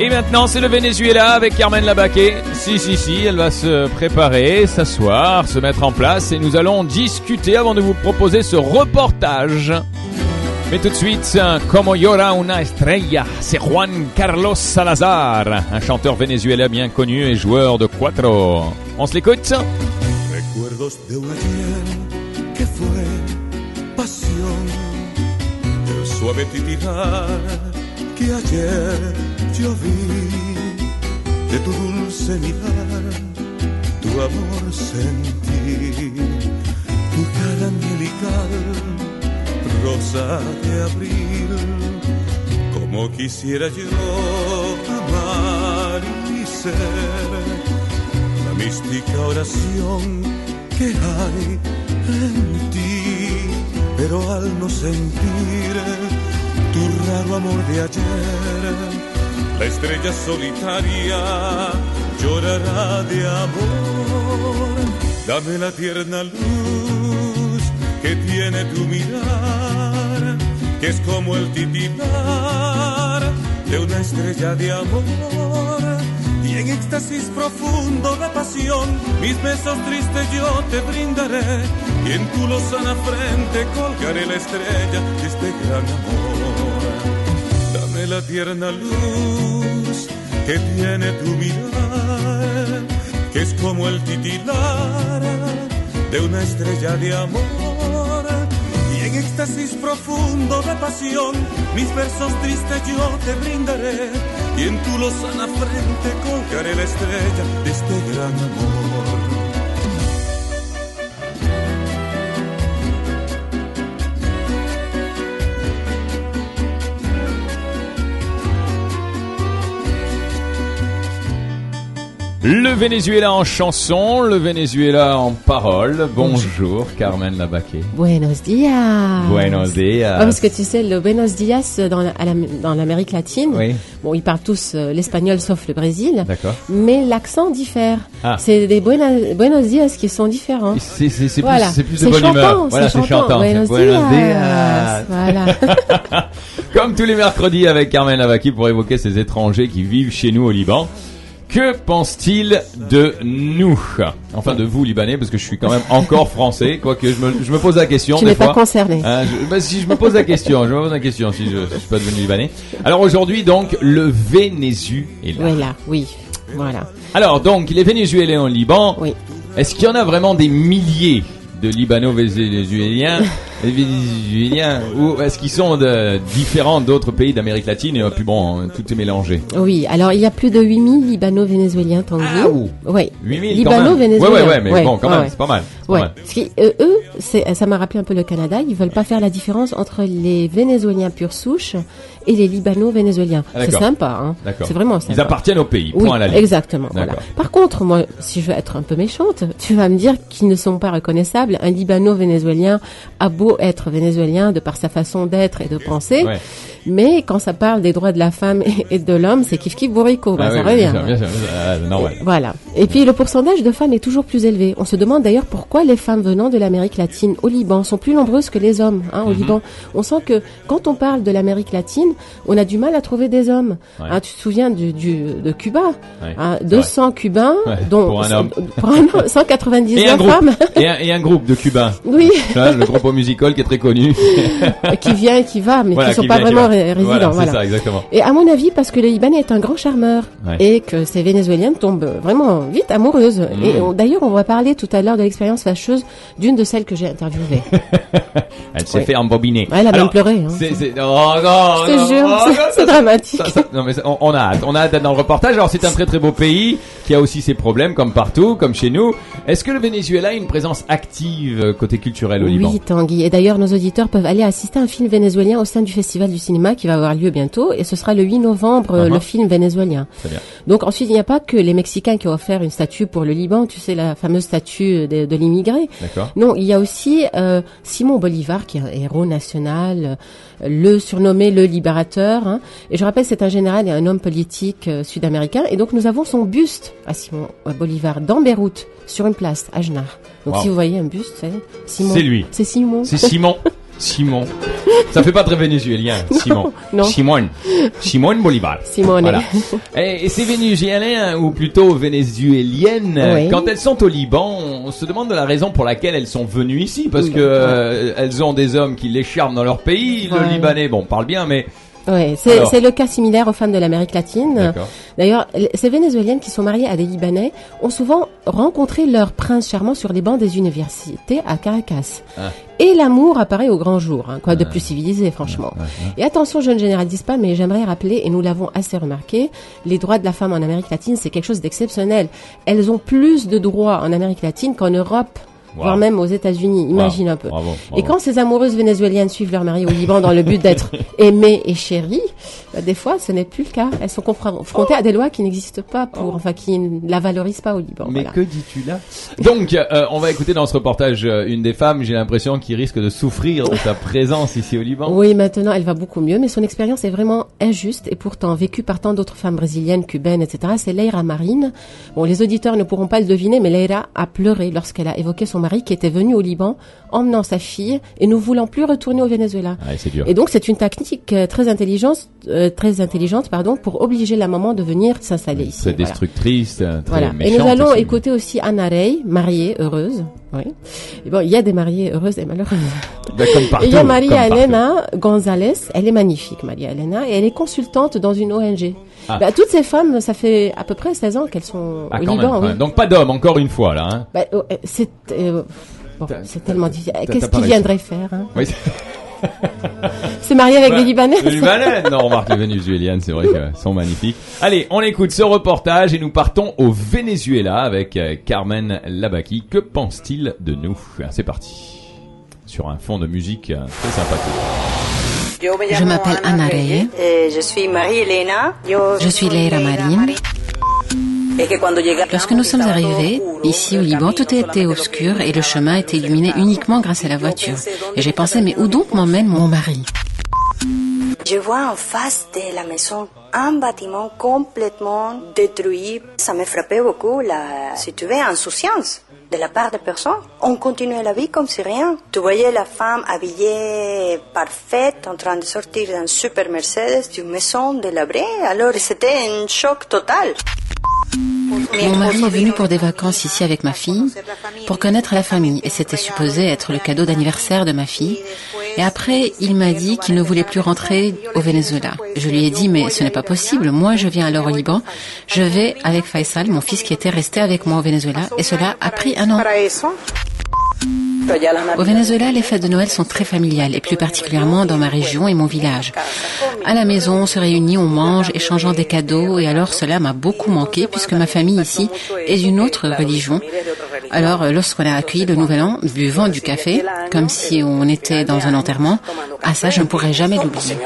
Et maintenant, c'est le Venezuela avec Carmen Labaquet. Si, si, si, elle va se préparer, s'asseoir, se mettre en place et nous allons discuter avant de vous proposer ce reportage. Mais tout de suite, Como llora una estrella, c'est Juan Carlos Salazar, un chanteur vénézuélien bien connu et joueur de cuatro. On se l'écoute Recuerdos de ayer que fue pasión, suave ayer yo vi, de tu dulce mirar, tu amor sentí, tu cara angelical, rosa de abril, como quisiera yo amar y ser la mística oración que hay en ti, pero al no sentir tu raro amor de ayer, la estrella solitaria llorará de amor. Dame la tierna luz que tiene tu mirar, que es como el titilar de una estrella de amor. Y en éxtasis profundo de pasión, mis besos tristes yo te brindaré. Y en tu lozana frente colgaré la estrella de este gran amor. Dame la tierna luz que tiene tu mirar, que es como el titilar de una estrella de amor. Y en éxtasis profundo de pasión, mis versos tristes yo te brindaré. Y en tu lozana frente colgaré la estrella de este gran amor. Le Venezuela en chanson, le Venezuela en parole. Bonjour Carmen Labaquet. Buenos días. Buenos días. Ouais, parce que tu sais, le Buenos dias dans la- à la- dans l'Amérique latine, Oui. bon, ils parlent tous euh, l'espagnol sauf le Brésil, D'accord. mais l'accent diffère. Ah. C'est des buena- Buenos dias qui sont différents. C'est c'est- c'est Voilà. plus, c'est plus de bonne humeur. Voilà, c'est chantant. Buenos, días. Voilà. Comme tous les mercredis avec Carmen Lavaki pour évoquer ces étrangers qui vivent chez nous au Liban. Que pense-t-il de nous Enfin de vous Libanais parce que je suis quand même encore français, quoique je me, je me pose la question tu n'es pas concerné. Hein, je- bah, si je me pose la question, je me pose la question si je, je suis pas devenu libanais. Alors aujourd'hui donc le Vénézuela. Voilà, oui. Voilà. Alors donc les Vénézuéliens au Liban, Oui. est-ce qu'il y en a vraiment des milliers de Libano-Vénézuéliens Vénézuéliens ou est-ce qu'ils sont de, différents d'autres pays d'Amérique latine et euh, puis bon hein, tout est mélangé Oui, alors il y a plus de 8000 libano-vénézuéliens, Tanguy. Ah, ouh. Oui. 8000 quand même. Libano-vénézuéliens. Ouais ouais ouais mais Ouais, bon quand ouais, même ouais. c'est pas mal. c'est pas Ouais. mal. Parce que, euh, eux, c'est, ça m'a rappelé un peu le Canada. Ils veulent pas faire la différence entre les Vénézuéliens pure souche et les Libano-Vénézuéliens. Ah, c'est sympa, hein. D'accord. C'est vraiment sympa. Ils appartiennent au pays. Oui, Point à la ligne. exactement. Voilà. Par contre, moi, si je veux être un peu méchante, tu vas me dire qu'ils ne sont pas reconnaissables. Un Libano-Vénézuélien a beau être vénézuélien de par sa façon d'être et de penser, Ouais. mais quand ça parle des droits de la femme et- de l'homme, c'est kiff kiff bourrico. Bah, ça revient. bien bien bien. Voilà. Et puis le pourcentage de femmes est toujours plus élevé. On se demande d'ailleurs pourquoi les femmes venant de l'Amérique latine au Liban sont plus nombreuses que les hommes hein, au Mhm. Liban. On sent que quand on parle de l'Amérique latine, on a du mal à trouver des hommes. Ouais. Hein, tu te souviens du, du, de Cuba Ouais, hein, c'est 200 Cubains, dont pour un homme. pour un homme, 199 Et un groupe. femmes. Et un, et un groupe de Cubains. oui, le groupe musical qui est très connu. qui vient et qui va, mais Voilà, qui sont qui pas vraiment ré- résidents. Voilà, ça exactement. Et à mon avis, parce que le Libanais est un grand charmeur Ouais. et que ces Vénézuéliennes tombent vraiment vite amoureuses. Mm. Et d'ailleurs, on va parler tout à l'heure de l'expérience fâcheuse d'une de celles que j'ai interviewées. Elle s'est Ouais. fait embobiner. Elle a même pleuré. Hein. Oh, non, Je te jure, oh, c'est- dramatique. ça- ça- non mais on, on a hâte, on a hâte d'être dans le reportage. Alors c'est un très très beau pays qui a aussi ses problèmes comme partout, comme chez nous. Est-ce que le Venezuela a une présence active euh, côté culturel au Liban Oui, Tanguy. Et d'ailleurs, nos auditeurs peuvent aller assister à un film vénézuélien au sein du Festival du cinéma qui va avoir lieu bientôt. Et ce sera le 8 novembre, euh, Uh-huh. le film vénézuélien. Bien. Donc ensuite, il n'y a pas que les Mexicains qui ont offert une statue pour le Liban, tu sais, la fameuse statue de, de l'immigré. D'accord. Non, il y a aussi euh, Simon Bolivar, qui est un héros national, le surnommé le libérateur. hein. Et je rappelle, c'est un général et un homme politique euh, sud-américain. Et donc, nous avons son buste à Simon Bolivar dans Beyrouth, sur une place, à Genar. Donc, Wow. si vous voyez un buste, c'est Simon. C'est lui. C'est Simon. C'est Simon. Simon. Ça fait pas très vénézuélien, Simon. non. Simon. Simon Bolivar. Simone. Voilà. Et, et ces Vénézuéliens, ou plutôt vénézuéliennes, Oui. quand elles sont au Liban, on se demande de la raison pour laquelle elles sont venues ici, parce Oui. que euh, elles ont des hommes qui les charment dans leur pays. Le. Libanais, bon, parle bien, mais Ouais, c'est le cas similaire aux femmes de l'Amérique latine. D'ailleurs, ces Vénézuéliennes qui sont mariées à des Libanais ont souvent rencontré leur prince charmant sur les bancs des universités à Caracas. Ah. Et l'amour apparaît au grand jour, hein, quoi de plus civilisé, franchement. Et attention, je ne généralise pas, mais j'aimerais rappeler, et nous l'avons assez remarqué, les droits de la femme en Amérique latine, c'est quelque chose d'exceptionnel. Elles ont plus de droits en Amérique latine qu'en Europe, Wow. voire même aux États-Unis. Imagine Wow. un peu. Bravo, Et quand ces amoureuses vénézuéliennes suivent leur mari au Liban dans le but d'être aimées et chéries, bah, des fois, ce n'est plus le cas. Elles sont confrontées à des lois qui n'existent pas pour, enfin, qui ne la valorisent pas au Liban. Mais voilà. que dis-tu là? Donc, euh, on va écouter dans ce reportage euh, une des femmes, j'ai l'impression, qui risque de souffrir de sa présence ici au Liban. Oui, maintenant, elle va beaucoup mieux, mais son expérience est vraiment injuste et pourtant vécue par tant d'autres femmes brésiliennes, cubaines, etc. C'est Leira Marine. Bon, les auditeurs ne pourront pas le deviner, mais Leira a pleuré lorsqu'elle a évoqué son mari qui était venu au Liban, emmenant sa fille et ne voulant plus retourner au Venezuela. Ouais, c'est dur. Et donc c'est une technique euh, très intelligente, euh, très intelligente, pardon, pour obliger la maman de venir s'installer ici. Très Voilà. destructrice, euh, très Voilà. Et nous allons aussi. écouter aussi Anna Rey, mariée, heureuse. Oui. Et bon, il y a des mariées heureuses et malheureuses. Comme partout. Et il y a Maria. Elena Gonzalez. Elle est magnifique, Maria Elena, et elle est consultante dans une ONG. Ah. Bah, toutes ces femmes, ça fait à peu près 16 ans qu'elles sont Ah, au Liban. même, quand oui. même. Donc pas d'homme, encore une fois là. Hein. Bah, oh, euh, c'est euh, bon, c'est tellement difficile. Qu'est-ce qu'ils viendraient faire hein? Oui. C'est marié avec Bah, des Libanais Les Libanais Non, remarque les Vénézuéliennes, c'est vrai qu'elles sont magnifiques. Allez, on écoute ce reportage et nous partons au Venezuela avec euh, Carmen Labaki. Que pense-t-il de nous? C'est parti. Sur un fond de musique euh, très sympathique. Je m'appelle Anna Reyes. Eh, je suis Marie-Elena. Je suis Leira Marine. Lorsque nous sommes arrivés ici au Liban, tout était obscur et le chemin était illuminé uniquement grâce à la voiture. Et j'ai pensé, mais où donc m'emmène mon mari? Je vois en face de la maison un bâtiment complètement détruit. Ça me frappait beaucoup, la, si tu veux, insouciance de la part des personnes. On continuait la vie comme si rien. Tu voyais la femme habillée parfaite en train de sortir d'un super Mercedes d'une maison délabrée. Alors c'était un choc total. Mon mari est venu pour des vacances ici avec ma fille, pour connaître la famille, et c'était supposé être le cadeau d'anniversaire de ma fille. Et après, il m'a dit qu'il ne voulait plus rentrer au Venezuela. Je lui ai dit, mais ce n'est pas possible, moi je viens alors au Liban, je vais avec Faisal, mon fils qui était resté avec moi au Venezuela, et cela a pris un an. Au Venezuela, les fêtes de Noël sont très familiales, et plus particulièrement dans ma région et mon village. À la maison, on se réunit, on mange, échangeant des cadeaux, et alors cela m'a beaucoup manqué, puisque ma famille ici est d'une autre religion. Alors, lorsqu'on a accueilli le Nouvel An, buvant du café, comme si on était dans un enterrement, ah ça, je ne pourrai jamais l'oublier.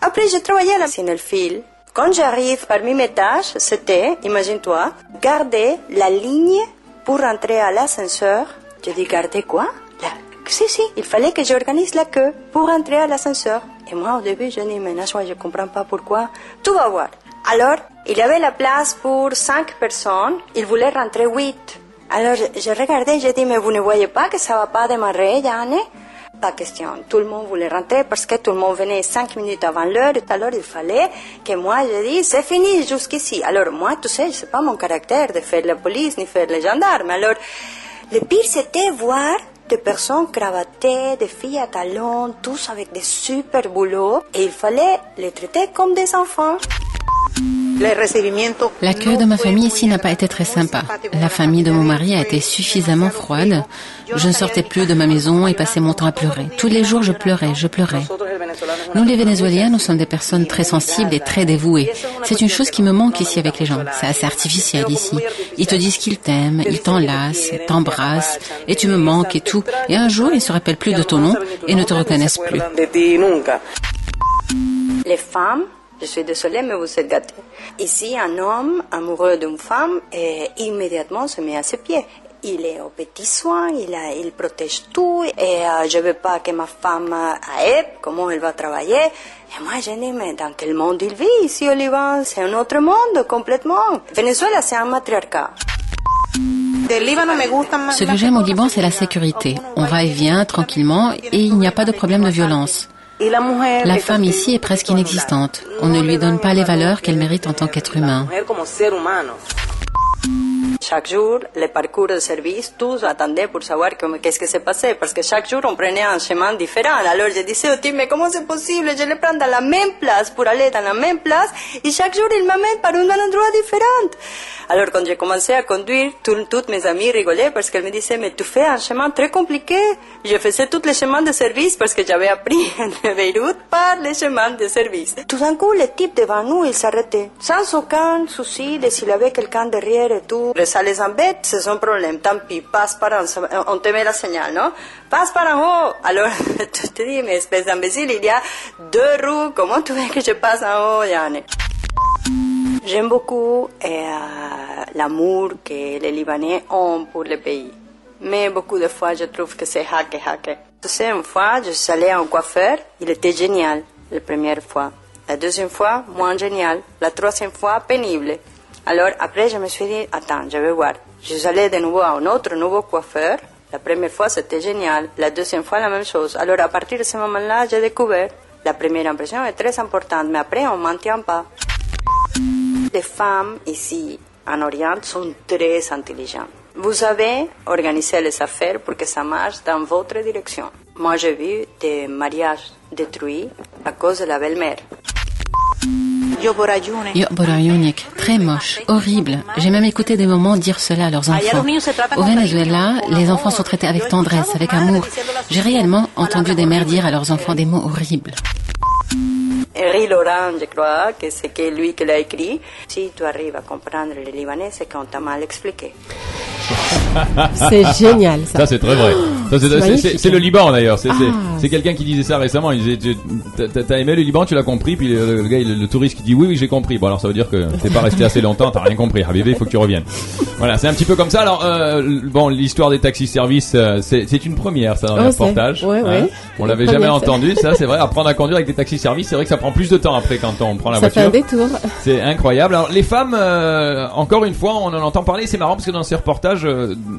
Après, j'ai travaillé à la Cinefil. Quand j'arrive parmi mes tâches, c'était, imagine-toi, garder la ligne pour rentrer à l'ascenseur. Je dis, garder quoi? La... Si, si, il fallait que j'organise la queue pour entrer à l'ascenseur. Et moi, au début, je dis, mais Nashwa, je comprends pas pourquoi. Tu vas voir. Alors, il y avait la place pour cinq personnes. Il voulait rentrer huit. Alors, je, je regardais, je dis, mais vous ne voyez pas que ça va pas démarrer, Yann pas question. Tout le monde voulait rentrer parce que tout le monde venait cinq minutes avant l'heure. Alors il fallait que moi je dise c'est fini jusqu'ici. Alors moi, tu sais, c'est pas mon caractère de faire la police ni faire les gendarmes. Alors le pire c'était voir des personnes cravattées, des filles à talons, tous avec des super boulots. Et il fallait les traiter comme des enfants. L'accueil de ma famille ici n'a pas été très sympa. La famille de mon mari a été suffisamment froide. Je ne sortais plus de ma maison et passais mon temps à pleurer. Tous les jours, je pleurais, je pleurais. Nous, les Vénézuéliens, nous sommes des personnes très sensibles et très dévouées. C'est une chose qui me manque ici avec les gens. C'est assez artificiel ici. Ils te disent qu'ils t'aiment, ils t'enlacent, t'embrassent, et tu me manques et tout. Et un jour, ils se rappellent plus de ton nom et ne te reconnaissent plus. Les femmes, je suis désolée, mais vous êtes gâtés. Ici, un homme amoureux d'une femme, et immédiatement se met à ses pieds. Il est au petit soin, il, a, il protège tout, et euh, je veux pas que ma femme euh, aide comment elle va travailler. Et moi, je dis, mais dans quel monde il vit ici au Liban? C'est un autre monde, complètement. Venezuela, c'est un matriarcat. Ce que j'aime au Liban, c'est la sécurité. On va et vient tranquillement et il n'y a pas de problème de violence. La femme ici est presque inexistante. On ne lui donne pas les valeurs qu'elle mérite en tant qu'être humain. Chaque jour, le parcours de service, tous attendaient pour savoir qu'est-ce qui se passait, parce que chaque jour, on prenait un chemin différent. Alors, je disais au type, mais comment c'est possible? Je le prends dans la même place pour aller dans la même place, et chaque jour, il m'amène par un endroit différent. Alors, quand j'ai commencé à conduire, toutes mes amies rigolaient parce qu'elles me disaient, mais tu fais un chemin très compliqué. Je faisais tous les chemins de service parce que j'avais appris de Beyrouth par les chemins de service. Tout d'un coup, le type devant nous, il s'arrêtait. Sans aucun souci de s'il avait quelqu'un derrière et tout. Ça les embête, c'est son problème. Tant pis, passe par en On te met la signal, non? Passe par en haut. Alors, tu te dis, mais espèce d'imbécile, il y a deux roues. Comment tu veux que je passe en haut, Yann? J'aime beaucoup euh, l'amour que les Libanais ont pour le pays. Mais beaucoup de fois, je trouve que c'est hacké, hacké. Tu sais, une fois, je suis allée un coiffeur, il était génial, la première fois. La deuxième fois, moins génial. La troisième fois, pénible. Alors, après, je me suis dit, attends, je vais voir. Je suis allée de nouveau à un autre nouveau coiffeur. La première fois, c'était génial. La deuxième fois, la même chose. Alors, à partir de ce moment-là, j'ai découvert. La première impression est très importante, mais après, on ne maintient pas. Les femmes ici en Orient sont très intelligentes. Vous avez organisé les affaires pour que ça marche dans votre direction. Moi, j'ai vu des mariages détruits à cause de la belle-mère. Yo Borayunik, très moche, horrible. J'ai même écouté des moments dire cela à leurs enfants. Au Venezuela, les enfants sont traités avec tendresse, avec amour. J'ai réellement entendu des mères dire à leurs enfants des mots horribles. Henri Laurent, je crois que c'est que lui qui l'a écrit. Si tu arrives à comprendre le libanais, c'est qu'on t'a mal expliqué. c'est génial ça. Ça c'est très vrai. C'est le Liban d'ailleurs. C'est ah, quelqu'un qui disait ça récemment. Il disait T'as aimé le Liban, tu l'as compris. Puis le, gars, le, touriste qui dit Oui, oui, j'ai compris. Bon alors ça veut dire que t'es pas resté assez longtemps, t'as rien compris. Habibé, il faut que tu reviennes. Voilà, c'est un petit peu comme ça. Alors euh, bon, l'histoire des taxis-services, euh, c'est une première ça dans le reportage. Ouais, ouais, hein. on l'avait jamais entendu. Ça c'est vrai. Apprendre à conduire avec des taxis-services, c'est vrai que ça prend plus de temps après quand on prend la voiture. Ça fait un détour. C'est incroyable. Alors les femmes, euh, encore une fois, on en entend parler. C'est marrant parce que dans ces reportages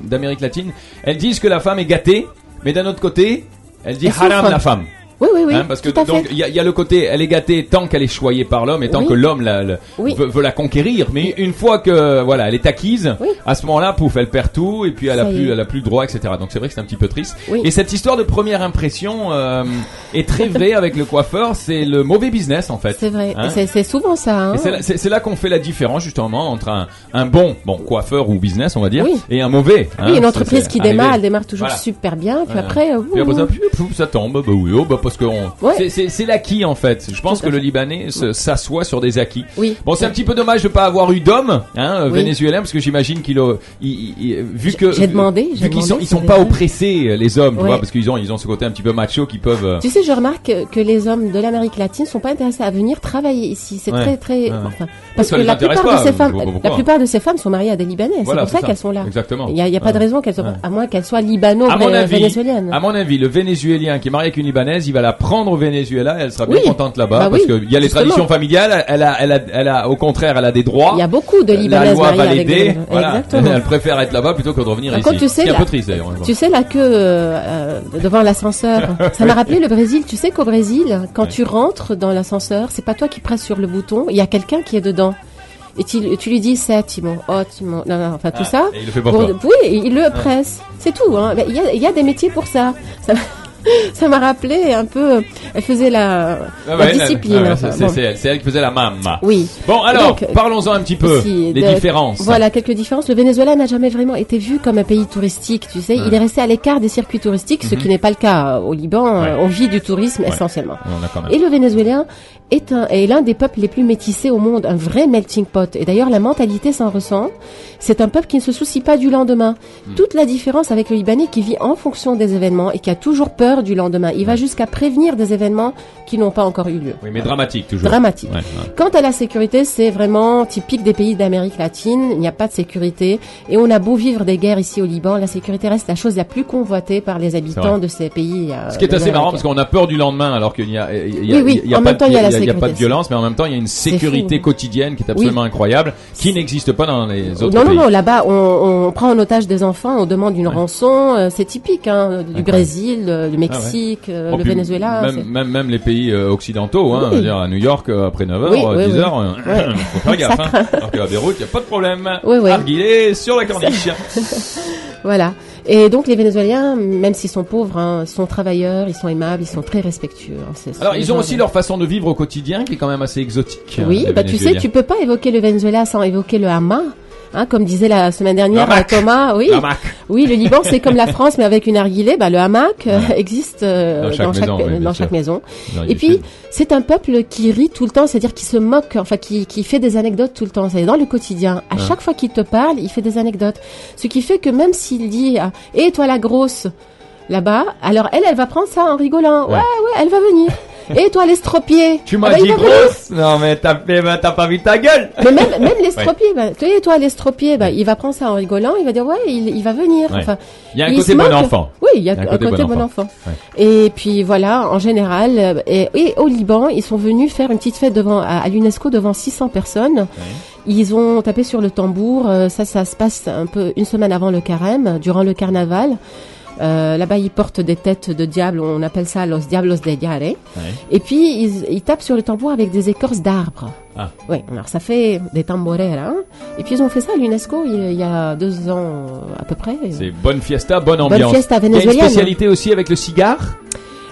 d'Amérique latine, elles disent que la femme est gâtée, mais d'un autre côté, elle dit haram la femme. Oui, oui, oui. Hein, parce que donc il y, y, a le côté, elle est gâtée tant qu'elle est choyée par l'homme et tant que l'homme la, veut, la conquérir. Mais une fois que voilà, elle est acquise, à ce moment-là, pouf, elle perd tout et puis elle a plus, elle a plus droit, etc. Donc c'est vrai que c'est un petit peu triste. Et cette histoire de première impression euh, est très vraie avec le coiffeur. C'est le mauvais business en fait. C'est vrai. Hein c'est souvent ça. Hein c'est là, qu'on fait la différence justement entre un, un, bon, bon coiffeur ou business, on va dire, et un mauvais. oui, une entreprise qui démarre, elle démarre toujours super bien, puis après, puis après ça, ça tombe. Bah oui, oh, bah parce que c'est l'acquis en fait. Je pense que le Libanais s'assoit sur des acquis. Oui. Bon, c'est un petit peu dommage de pas avoir eu d'hommes hein, vénézuéliens parce que j'imagine qu'il vu que j'ai demandé, vu qu'ils sont ils sont pas oppressés les hommes, tu vois, parce qu'ils ont ils ont ce côté un petit peu macho qui peuvent. Euh, tu sais, je remarque que les hommes de l'Amérique latine sont pas intéressés à venir travailler ici. C'est très très enfin parce que la plupart de ces femmes la plupart de ces femmes sont mariées à des Libanais. c'est pour ça, qu'elles sont là. Exactement. Il y a, y a pas de raison qu'elles soient à moins qu'elles soient libano-vénézuéliennes. À mon avis, le vénézuélien qui est marié avec une libanaise, il va la prendre au Venezuela, elle sera bien contente là-bas bah parce qu'il y a les traditions familiales, elle a, elle a, elle a, au contraire, elle a des droits. Il y a beaucoup de Libanaises mariées avec des... voilà. Elle préfère être là-bas plutôt que de revenir ici. Tu sais, un peu triste d'ailleurs. Tu sais la queue euh, devant l'ascenseur. Ça m'a rappelé le Brésil. Tu sais qu'au Brésil, quand tu rentres dans l'ascenseur, c'est pas toi qui presses sur le bouton, il y a quelqu'un qui est dedans et tu, tu lui dis ça, Timon, oh Timon, non, non, enfin tout ah, ça. Et il le fait pour, Oui, il le presse, c'est tout. Hein. Il y, a, il y a des métiers pour ça. ça ça m'a rappelé un peu. Elle faisait la, ah la discipline. c'est elle qui faisait la mamma. Oui. Bon, alors, parlons-en un petit peu. les différences. Voilà, quelques différences. Le Venezuela n'a jamais vraiment été vu comme un pays touristique, tu sais. Il est resté à l'écart des circuits touristiques, ce mhm. qui n'est pas le cas au Liban. On vit du tourisme essentiellement. Et le Vénézuélien est, un, est l'un des peuples les plus métissés au monde, un vrai melting pot. Et d'ailleurs, la mentalité s'en ressent. C'est un peuple qui ne se soucie pas du lendemain. Hmm. Toute la différence avec le Libanais qui vit en fonction des événements et qui a toujours peur du lendemain. Il va jusqu'à prévenir des événements qui n'ont pas encore eu lieu. Oui, mais dramatique toujours. Dramatique. Quant à la sécurité, c'est vraiment typique des pays d'Amérique latine. Il n'y a pas de sécurité. Et on a beau vivre des guerres ici au Liban, la sécurité reste la chose la plus convoitée par les habitants de ces pays. Euh, Ce qui est assez marrant parce qu'on a peur du lendemain alors qu'il y a, il y a, oui, oui. en même temps, il y a la il n'y a pas de violence, mais en même temps, il y a une sécurité quotidienne qui est absolument incroyable, qui n'existe pas dans les autres Non, non, pays. non, là-bas, on, on prend en otage des enfants, on demande une rançon, euh, c'est typique, hein, du. Brésil, euh, du Mexique, Oh, le puis Venezuela. Même, même, même les pays euh, occidentaux, hein, Oui. dire, à New York, après 9h, Oui, oui, 10h, oui. euh, Ouais. faut faire gaffe. Hein. Alors qu'à Beyrouth, il n'y a pas de problème. Oui, oui. Arguilé sur la corniche. Voilà. Et donc les Vénézuéliens, même s'ils sont pauvres, hein, sont travailleurs, ils sont aimables, ils sont très respectueux. hein, Alors, ils ont aussi de- leur façon de vivre au quotidien qui est quand même assez exotique. hein, Oui, les bah tu sais, tu peux pas évoquer le Venezuela sans évoquer le Hama. Hein, comme disait la semaine dernière Le hamac. Thomas, oui, oui, le Liban c'est comme la France mais avec une arguilée, bah le hamac euh, existe euh, Dans chaque maison, oui, dans chaque maison. Dans Et puis c'est un peuple qui rit tout le temps, c'est-à-dire qui se moque, enfin qui, qui fait des anecdotes tout le temps. C'est dans le quotidien. À Hein. chaque fois qu'il te parle, il fait des anecdotes. Ce qui fait que même s'il dit ah, "Et toi la grosse" là-bas, alors elle, elle va prendre ça en rigolant. Ouais, Ouais. ouais, elle va venir. Et toi l'estropié Tu Ah m'as bah, il dit grosse Non, mais t'as bah, pas vu ta gueule Mais même, même l'estropié, bah, tu sais, toi, l'estropié, bah, il va prendre ça en rigolant, il va dire, ouais, il, il va venir. Ouais. Enfin, Il y a un côté bon enfant. Oui, il y a, un côté, bon enfant. Ouais. Et puis voilà, en général, euh, et, et au Liban, ils sont venus faire une petite fête devant à, à l'UNESCO devant 600 personnes. Ils ont tapé sur le tambour. euh, ça, ça se passe un peu une semaine avant le carême, durant le carnaval. Euh, Là-bas, ils portent des têtes de diable. On appelle ça los diablos de. Ouais. Et puis, ils, ils tapent sur le tambour avec des écorces d'arbres. Ah. Oui, alors ça fait des tamboreras. hein. Et puis, ils ont fait ça à l'UNESCO il, il y a deux ans à peu près. C'est bonne fiesta, bonne ambiance. fiesta Il y a une vénézuélienne. spécialité aussi avec le cigare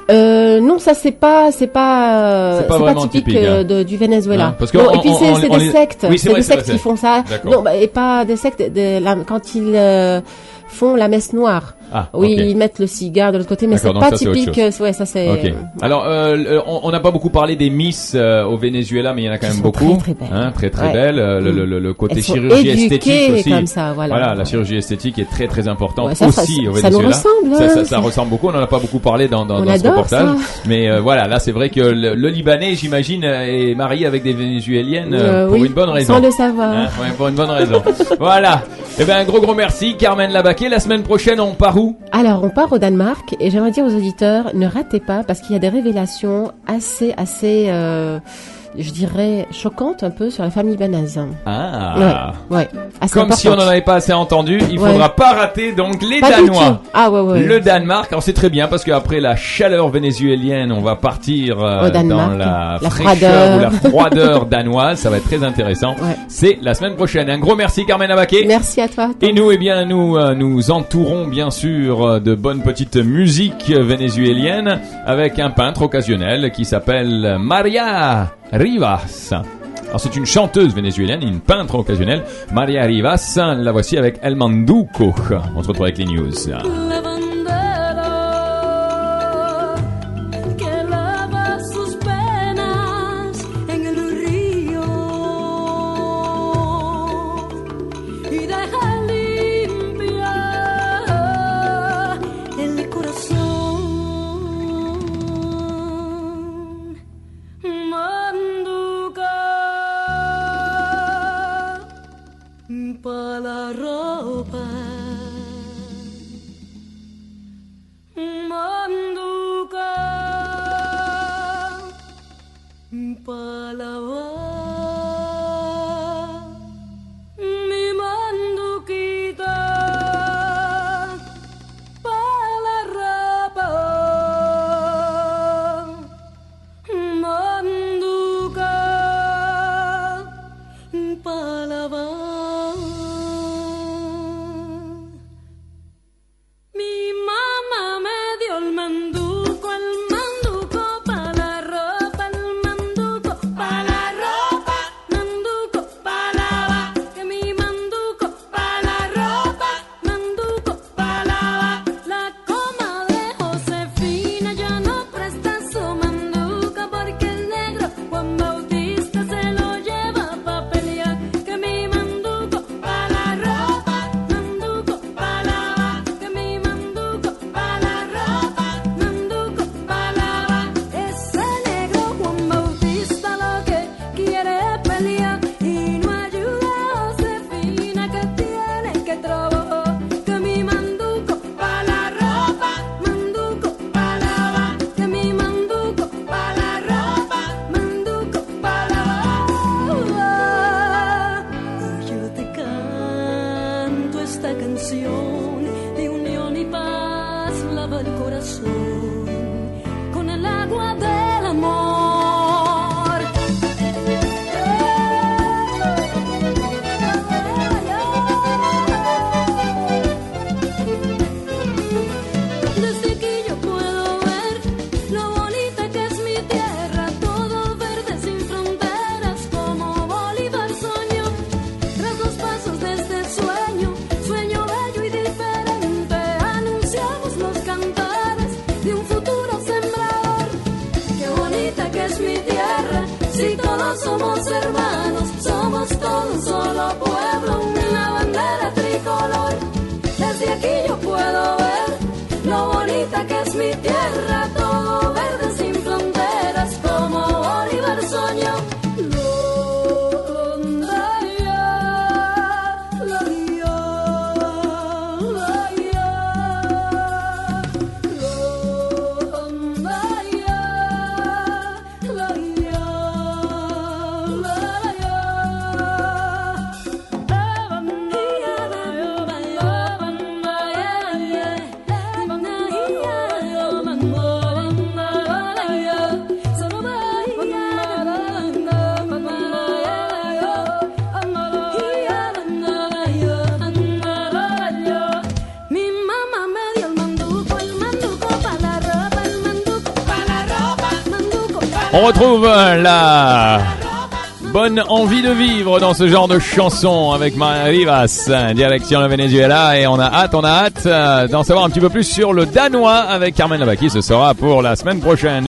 Euh, non, ça c'est pas, c'est pas, euh, C'est pas typique, typique, euh, hein. de- du Venezuela. Parce que Non, on- et puis c'est des les- sectes, Oui, c'est des sectes qui font ça. D'accord. Non, bah, et pas des sectes de la- quand ils euh, font la messe noire. Ah, Oui, ils mettent le cigare de l'autre côté, mais c'est pas ça, typique. euh, Ouais, ça c'est. Ok. Alors, euh, on n'a pas beaucoup parlé des Miss euh, au Venezuela, mais il y en a quand même beaucoup. très, très belles. Hein, très très Ouais. belles. Euh, le, le- côté Elles chirurgie esthétique aussi. comme ça, voilà. la chirurgie esthétique est très très importante Ouais, ça, ça- aussi au ça nous Venezuela. ressemble, Ça, hein, ça, ressemble beaucoup. On en a pas beaucoup parlé dans, dans, dans ce reportage. Mais euh, voilà, là c'est vrai que le, le Libanais, j'imagine, euh, est marié avec des Vénézuéliennes euh, Euh, pour oui, une bonne raison. Sans le savoir. Hein, pour une bonne raison. voilà. Eh ben un gros gros merci, Carmen Labaquet. La semaine prochaine, on part Alors, on part au Danemark et j'aimerais dire aux auditeurs, ne ratez pas parce qu'il y a des révélations assez, assez, euh, je dirais, choquantes un peu sur la famille Banaz. Ah. Ouais, ouais. Assez Comme si on n'en avait pas assez entendu, il Ouais. faudra pas rater donc les Pas Danois. Ah ouais, ouais. Le Danemark, alors c'est très bien parce qu'après la chaleur vénézuélienne, on va partir euh, Danemark. dans la, La fraîcheur ou la froideur danoise. Ça va être très intéressant. Ouais. C'est la semaine prochaine. Un gros merci Carmen Abaké. Merci à toi. Et nous, eh bien, nous euh, nous entourons bien sûr euh, de bonnes petites musiques vénézuéliennes avec un peintre occasionnel qui s'appelle Maria Rivas. Alors c'est une chanteuse vénézuélienne une peintre occasionnelle, Maria Rivas. La voici avec El Manduco. On se retrouve avec les news. Limpia la ropa. Manduka. Para somos hermanos, somos todo un solo pueblo, una bandera tricolor. Desde aquí yo puedo ver lo bonita que es mi tierra, todo verde On retrouve euh, la bonne envie de vivre dans ce genre de chanson avec Maria Rivas, direction le Venezuela, et on a hâte, on a hâte euh, d'en savoir un petit peu plus sur le danois avec Carmen Labaki. Ce sera pour la semaine prochaine.